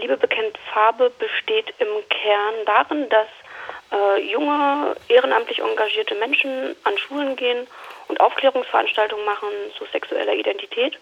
Liebe bekennt Farbe besteht im Kern darin, dass äh, junge, ehrenamtlich engagierte Menschen an Schulen gehen und Aufklärungsveranstaltungen machen zu sexueller Identität.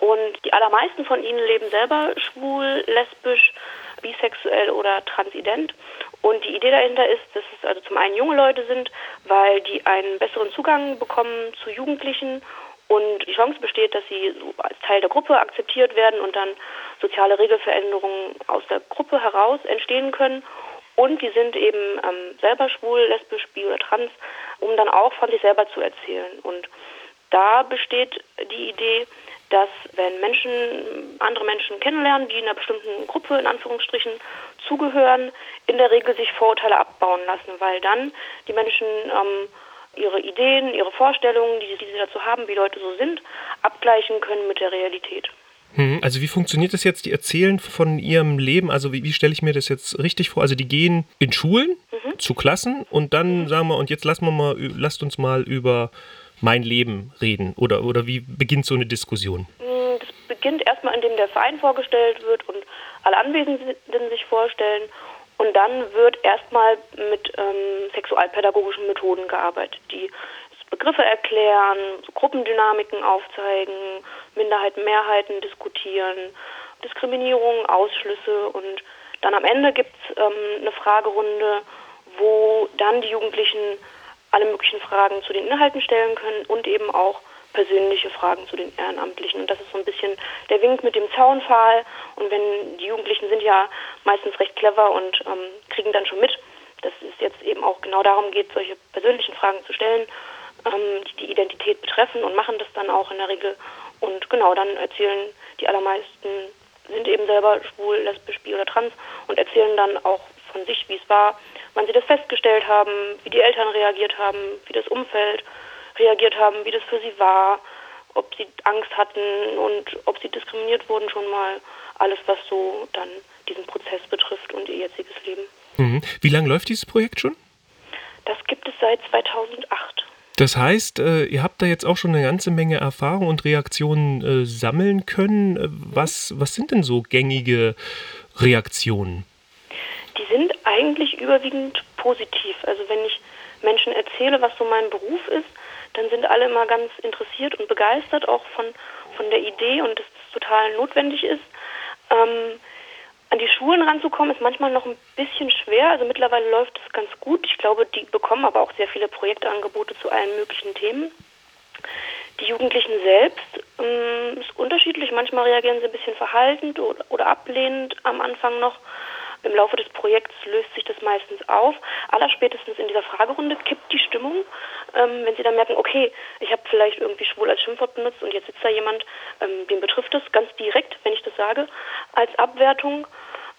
Und die allermeisten von ihnen leben selber schwul, lesbisch, bisexuell oder transident. Und die Idee dahinter ist, dass es also zum einen junge Leute sind, weil die einen besseren Zugang bekommen zu Jugendlichen und die Chance besteht, dass sie so als Teil der Gruppe akzeptiert werden und dann soziale Regelveränderungen aus der Gruppe heraus entstehen können. Und die sind eben ähm, selber schwul, lesbisch, bi oder trans, um dann auch von sich selber zu erzählen. Und da besteht die Idee, dass wenn Menschen andere Menschen kennenlernen, die in einer bestimmten Gruppe in Anführungsstrichen zugehören, in der Regel sich Vorurteile abbauen lassen, weil dann die Menschen ähm, ihre Ideen, ihre Vorstellungen, die, die sie dazu haben, wie Leute so sind, abgleichen können mit der Realität. Mhm. Also wie funktioniert das jetzt, die erzählen von ihrem Leben? Also wie, wie stelle ich mir das jetzt richtig vor? Also die gehen in Schulen mhm. zu Klassen und dann mhm. sagen wir, und jetzt lassen wir mal, lasst uns mal über mein Leben reden. Oder, oder wie beginnt so eine Diskussion? Mm, das beginnt erstmal, indem der Verein vorgestellt wird und alle Anwesenden sich vorstellen. Und dann wird erstmal mit ähm, sexualpädagogischen Methoden gearbeitet, die Begriffe erklären, Gruppendynamiken aufzeigen, Minderheiten, Mehrheiten diskutieren, Diskriminierung, Ausschlüsse. Und dann am Ende gibt es ähm, eine Fragerunde, wo dann die Jugendlichen alle möglichen Fragen zu den Inhalten stellen können und eben auch persönliche Fragen zu den Ehrenamtlichen. Und das ist so ein bisschen der Wink mit dem Zaunpfahl. Und wenn die Jugendlichen sind ja meistens recht clever und ähm, kriegen dann schon mit, dass es jetzt eben auch genau darum geht, solche persönlichen Fragen zu stellen ähm, die die Identität betreffen und machen das dann auch in der Regel. Und genau, dann erzählen die allermeisten, sind eben selber schwul, lesbisch, bi oder trans und erzählen dann auch von sich, wie es war, wann sie das festgestellt haben, wie die Eltern reagiert haben, wie das Umfeld reagiert haben, wie das für sie war, ob sie Angst hatten und ob sie diskriminiert wurden schon mal. Alles, was so dann diesen Prozess betrifft und ihr jetziges Leben. Mhm. Wie lange läuft dieses Projekt schon? Das gibt es seit 2008. Das heißt, äh, ihr habt da jetzt auch schon eine ganze Menge Erfahrung und Reaktionen äh, sammeln können. Äh, was, was sind denn so gängige Reaktionen? Die sind eigentlich überwiegend positiv. Also wenn ich Menschen erzähle, was so mein Beruf ist, dann sind alle immer ganz interessiert und begeistert auch von, von der Idee und dass es total notwendig ist. Ähm, an die Schulen ranzukommen ist manchmal noch ein bisschen schwer. Also mittlerweile läuft es ganz gut. Ich glaube, die bekommen aber auch sehr viele Projektangebote zu allen möglichen Themen. Die Jugendlichen selbst ähm, ist unterschiedlich. Manchmal reagieren sie ein bisschen verhaltend oder, oder ablehnend am Anfang noch. Im Laufe des Projekts löst sich das meistens auf. Allerspätestens in dieser Fragerunde kippt die Stimmung, ähm, wenn sie dann merken, okay, ich habe vielleicht irgendwie schwul als Schimpfwort benutzt und jetzt sitzt da jemand, ähm, den betrifft das ganz direkt, wenn ich das sage, als Abwertung.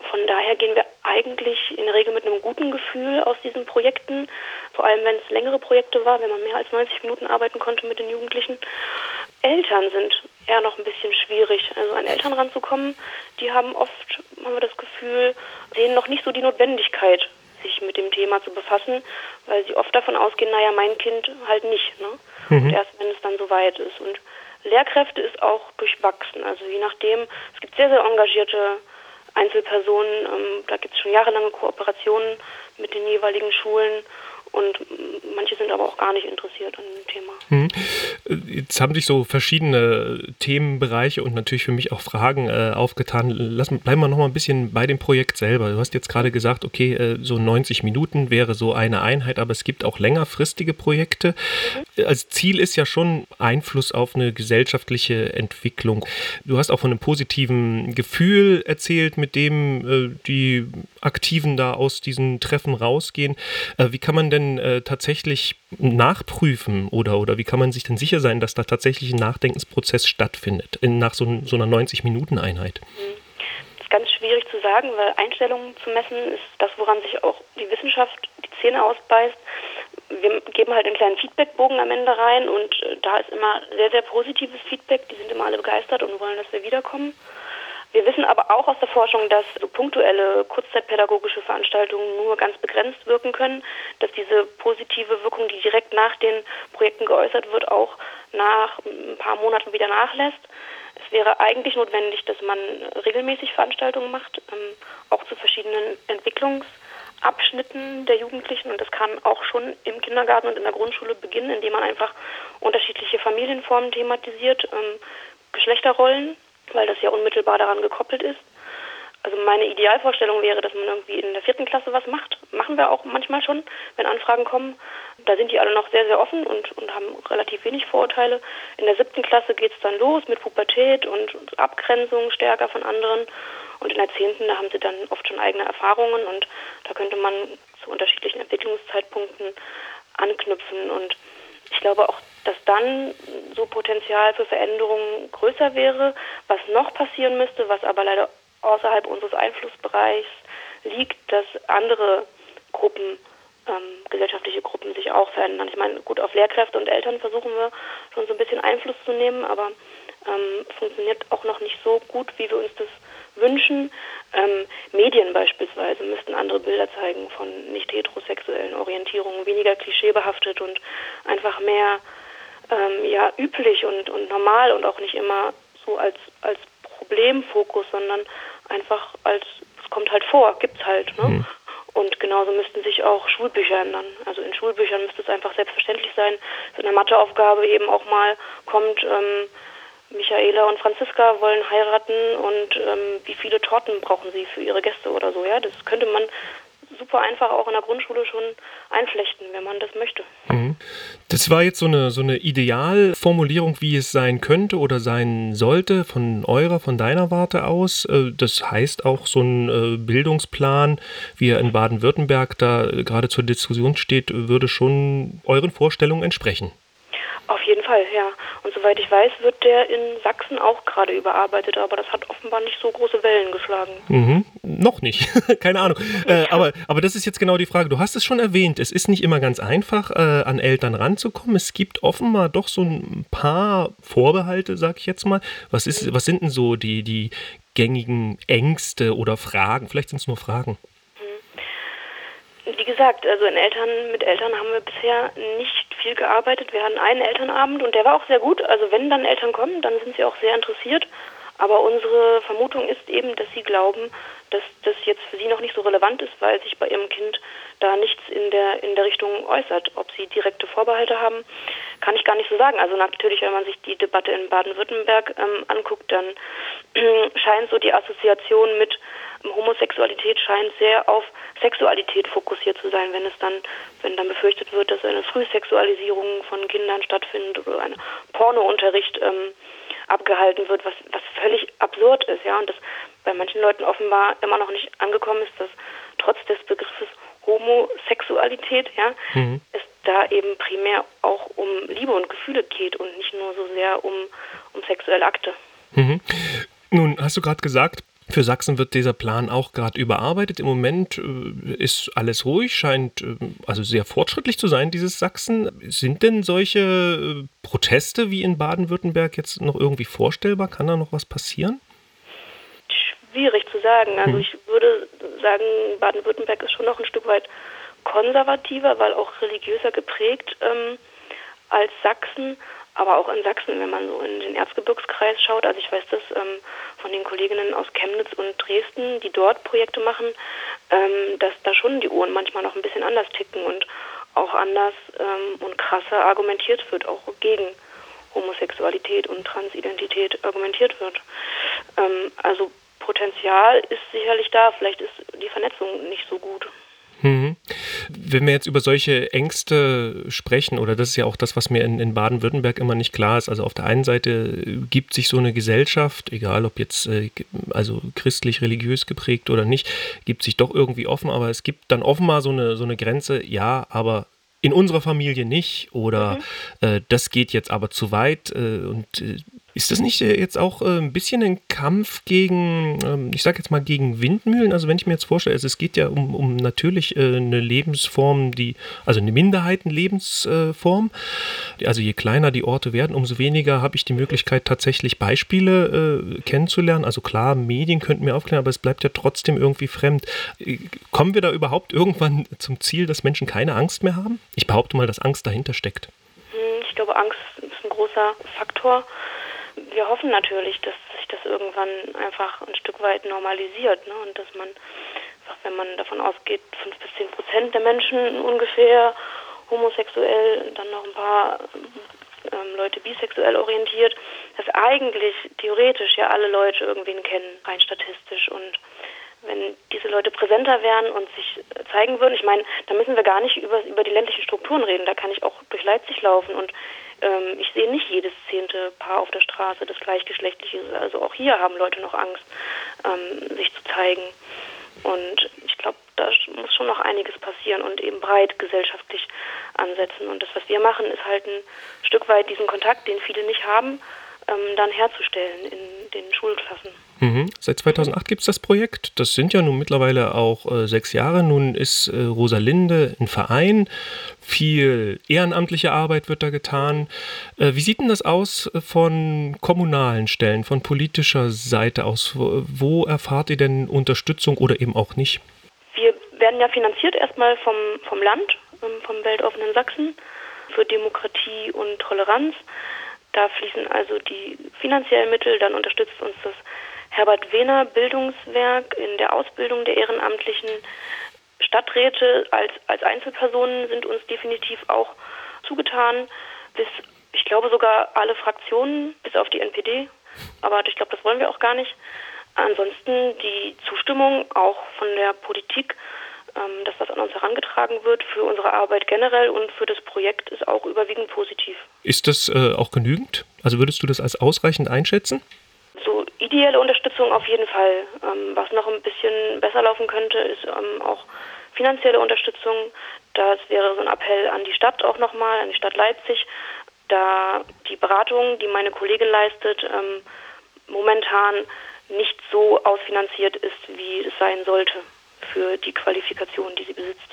Von daher gehen wir eigentlich in der Regel mit einem guten Gefühl aus diesen Projekten, vor allem wenn es längere Projekte war, wenn man mehr als 90 Minuten arbeiten konnte mit den Jugendlichen. Eltern sind eher noch ein bisschen schwierig. Also an Eltern ranzukommen, die haben oft, haben wir das Gefühl, sehen noch nicht so die Notwendigkeit, sich mit dem Thema zu befassen, weil sie oft davon ausgehen, naja, mein Kind halt nicht. Ne? Mhm. Und erst wenn es dann soweit ist. Und Lehrkräfte ist auch durchwachsen. Also je nachdem, es gibt sehr, sehr engagierte Einzelpersonen. Ähm, da gibt es schon jahrelange Kooperationen mit den jeweiligen Schulen und manche sind aber auch gar nicht interessiert an dem Thema. Hm. Jetzt haben sich so verschiedene Themenbereiche und natürlich für mich auch Fragen äh, aufgetan. Lass, bleiben wir noch mal ein bisschen bei dem Projekt selber. Du hast jetzt gerade gesagt, okay, äh, so 90 Minuten wäre so eine Einheit, aber es gibt auch längerfristige Projekte. Mhm. Als Ziel ist ja schon Einfluss auf eine gesellschaftliche Entwicklung. Du hast auch von einem positiven Gefühl erzählt, mit dem äh, die Aktiven da aus diesen Treffen rausgehen. Äh, wie kann man denn äh, tatsächlich nachprüfen oder, oder wie kann man sich denn sicher sein, dass da tatsächlich ein Nachdenkensprozess stattfindet in, nach so, so einer 90-Minuten-Einheit? Das ist ganz schwierig zu sagen, weil Einstellungen zu messen ist das, woran sich auch die Wissenschaft die Zähne ausbeißt. Wir geben halt einen kleinen Feedbackbogen am Ende rein und äh, da ist immer sehr, sehr positives Feedback. Die sind immer alle begeistert und wollen, dass wir wiederkommen. Wir wissen aber auch aus der Forschung, dass so punktuelle kurzzeitpädagogische Veranstaltungen nur ganz begrenzt wirken können, dass diese positive Wirkung, die direkt nach den Projekten geäußert wird, auch nach ein paar Monaten wieder nachlässt. Es wäre eigentlich notwendig, dass man regelmäßig Veranstaltungen macht, ähm, auch zu verschiedenen Entwicklungsabschnitten der Jugendlichen. Und das kann auch schon im Kindergarten und in der Grundschule beginnen, indem man einfach unterschiedliche Familienformen thematisiert, ähm, Geschlechterrollen, weil das ja unmittelbar daran gekoppelt ist. Also meine Idealvorstellung wäre, dass man irgendwie in der vierten Klasse was macht. Machen wir auch manchmal schon, wenn Anfragen kommen. Da sind die alle noch sehr, sehr offen und, und haben relativ wenig Vorurteile. In der siebten Klasse geht es dann los mit Pubertät und, Abgrenzung stärker von anderen. Und in der zehnten, da haben sie dann oft schon eigene Erfahrungen und da könnte man zu unterschiedlichen Entwicklungszeitpunkten anknüpfen. Und ich glaube auch, dass dann so Potenzial für Veränderungen größer wäre. Was noch passieren müsste, was aber leider außerhalb unseres Einflussbereichs liegt, dass andere Gruppen, ähm, gesellschaftliche Gruppen sich auch verändern. Ich meine, gut, auf Lehrkräfte und Eltern versuchen wir schon so ein bisschen Einfluss zu nehmen, aber ähm, funktioniert auch noch nicht so gut, wie wir uns das wünschen. Ähm, Medien beispielsweise müssten andere Bilder zeigen von nicht heterosexuellen Orientierungen, weniger klischeebehaftet und einfach mehr ähm, ja, üblich und, und normal und auch nicht immer so als, als Problemfokus, sondern einfach als, es kommt halt vor, gibt's halt. Ne? Mhm. Und genauso müssten sich auch Schulbücher ändern. Also in Schulbüchern müsste es einfach selbstverständlich sein, dass in der Matheaufgabe eben auch mal kommt, ähm, Michaela und Franziska wollen heiraten und ähm, wie viele Torten brauchen sie für ihre Gäste oder so. Ja, das könnte man super einfach auch in der Grundschule schon einflechten, wenn man das möchte. Mhm. Das war jetzt so eine, so eine Idealformulierung, wie es sein könnte oder sein sollte, von eurer, von deiner Warte aus. Äh, das heißt auch, so ein äh, Bildungsplan, wie er in Baden-Württemberg da gerade zur Diskussion steht, würde schon euren Vorstellungen entsprechen. Auf jeden Fall, ja. Und soweit ich weiß, wird der in Sachsen auch gerade überarbeitet, aber das hat offenbar nicht so große Wellen geschlagen. Mhm. Noch nicht, keine Ahnung. Äh, aber, aber das ist jetzt genau die Frage. Du hast es schon erwähnt, es ist nicht immer ganz einfach, äh, an Eltern ranzukommen. Es gibt offenbar doch so ein paar Vorbehalte, sag ich jetzt mal. Was, ist, mhm. was sind denn so die, die gängigen Ängste oder Fragen? Vielleicht sind es nur Fragen. Wie gesagt, also in Eltern, mit Eltern haben wir bisher nicht viel gearbeitet. Wir hatten einen Elternabend und der war auch sehr gut. Also wenn dann Eltern kommen, dann sind sie auch sehr interessiert. Aber unsere Vermutung ist eben, dass sie glauben, dass das jetzt für sie noch nicht so relevant ist, weil sich bei ihrem Kind da nichts in der in der Richtung äußert. Ob sie direkte Vorbehalte haben, kann ich gar nicht so sagen. Also natürlich, wenn man sich die Debatte in Baden-Württemberg ähm, anguckt, dann äh, scheint so die Assoziation mit Homosexualität scheint sehr auf Sexualität fokussiert zu sein, wenn es dann, wenn dann befürchtet wird, dass eine Frühsexualisierung von Kindern stattfindet oder ein Pornounterricht ähm, abgehalten wird, was, was völlig absurd ist, ja, und das bei manchen Leuten offenbar immer noch nicht angekommen ist, dass trotz des Begriffes Homosexualität, ja, mhm. es da eben primär auch um Liebe und Gefühle geht und nicht nur so sehr um, um sexuelle Akte. Mhm. Nun, hast du gerade gesagt, für Sachsen wird dieser Plan auch gerade überarbeitet. Im Moment äh, ist alles ruhig, scheint äh, also sehr fortschrittlich zu sein, dieses Sachsen. Sind denn solche äh, Proteste wie in Baden-Württemberg jetzt noch irgendwie vorstellbar? Kann da noch was passieren? Schwierig zu sagen. Also hm. ich würde sagen, Baden-Württemberg ist schon noch ein Stück weit konservativer, weil auch religiöser geprägt ähm, als Sachsen. Aber auch in Sachsen, wenn man so in den Erzgebirgskreis schaut, also ich weiß das ähm, von den Kolleginnen aus Chemnitz und Dresden, die dort Projekte machen, ähm, dass da schon die Uhren manchmal noch ein bisschen anders ticken und auch anders ähm, und krasser argumentiert wird, auch gegen Homosexualität und Transidentität argumentiert wird. Ähm, also Potenzial ist sicherlich da, vielleicht ist die Vernetzung nicht so gut. Mhm. Wenn wir jetzt über solche Ängste sprechen, oder das ist ja auch das, was mir in, in Baden-Württemberg immer nicht klar ist, also auf der einen Seite gibt sich so eine Gesellschaft, egal ob jetzt äh, also christlich, religiös geprägt oder nicht, gibt sich doch irgendwie offen, aber es gibt dann offenbar so eine, so eine Grenze, ja, aber in unserer Familie nicht. Oder mhm. äh, das geht jetzt aber zu weit äh, und äh, ist das nicht äh, jetzt auch äh, ein bisschen ein Kampf gegen, ähm, ich sag jetzt mal, gegen Windmühlen? Also wenn ich mir jetzt vorstelle, also es geht ja um, um natürlich äh, eine Lebensform, die, also eine Minderheitenlebensform. Also je kleiner die Orte werden, umso weniger habe ich die Möglichkeit, tatsächlich Beispiele kennenzulernen. Also klar, Medien könnten mir aufklären, aber es bleibt ja trotzdem irgendwie fremd. Kommen wir da überhaupt irgendwann zum Ziel, dass Menschen keine Angst mehr haben? Ich behaupte mal, dass Angst dahinter steckt. Hm, ich glaube, Angst ist ein großer Faktor Wir hoffen natürlich, dass sich das irgendwann einfach ein Stück weit normalisiert ne? und dass man, wenn man davon ausgeht, fünf bis zehn Prozent der Menschen ungefähr homosexuell, dann noch ein paar ähm, Leute bisexuell orientiert, dass eigentlich theoretisch ja alle Leute irgendwen kennen, rein statistisch und wenn diese Leute präsenter wären und sich zeigen würden, ich meine, da müssen wir gar nicht über, über die ländlichen Strukturen reden, da kann ich auch durch Leipzig laufen und ähm, ich sehe nicht jedes zehnte Paar auf der Straße, das gleichgeschlechtlich ist. Also auch hier haben Leute noch Angst, ähm, sich zu zeigen. Und ich glaube, da muss schon noch einiges passieren und eben breit gesellschaftlich ansetzen. Und das, was wir machen, ist halt ein Stück weit diesen Kontakt, den viele nicht haben, ähm, dann herzustellen in den Schulklassen. Mhm. Seit 2008 gibt es das Projekt. Das sind ja nun mittlerweile auch äh, sechs Jahre. Nun ist äh, Rosalinde ein Verein. Viel ehrenamtliche Arbeit wird da getan. Äh, wie sieht denn das aus von kommunalen Stellen, von politischer Seite aus? Wo, wo erfahrt ihr denn Unterstützung oder eben auch nicht? Wir werden ja finanziert erstmal vom, vom Land, ähm, vom Weltoffenen Sachsen für Demokratie und Toleranz. Da fließen. Also die finanziellen Mittel, dann unterstützt uns das Herbert Wehner Bildungswerk in der Ausbildung der ehrenamtlichen Stadträte. Als, als Einzelpersonen sind uns definitiv auch zugetan, bis ich glaube sogar alle Fraktionen, bis auf die NPD, aber ich glaube, das wollen wir auch gar nicht. Ansonsten die Zustimmung auch von der Politik ähm, dass das an uns herangetragen wird für unsere Arbeit generell und für das Projekt ist auch überwiegend positiv. Ist das äh, auch genügend? Also würdest du das als ausreichend einschätzen? So ideelle Unterstützung auf jeden Fall. Ähm, was noch ein bisschen besser laufen könnte, ist ähm, auch finanzielle Unterstützung. Das wäre so ein Appell an die Stadt auch nochmal, an die Stadt Leipzig, da die Beratung, die meine Kollegin leistet, ähm, momentan nicht so ausfinanziert ist, wie es sein sollte für die Qualifikation, die sie besitzt.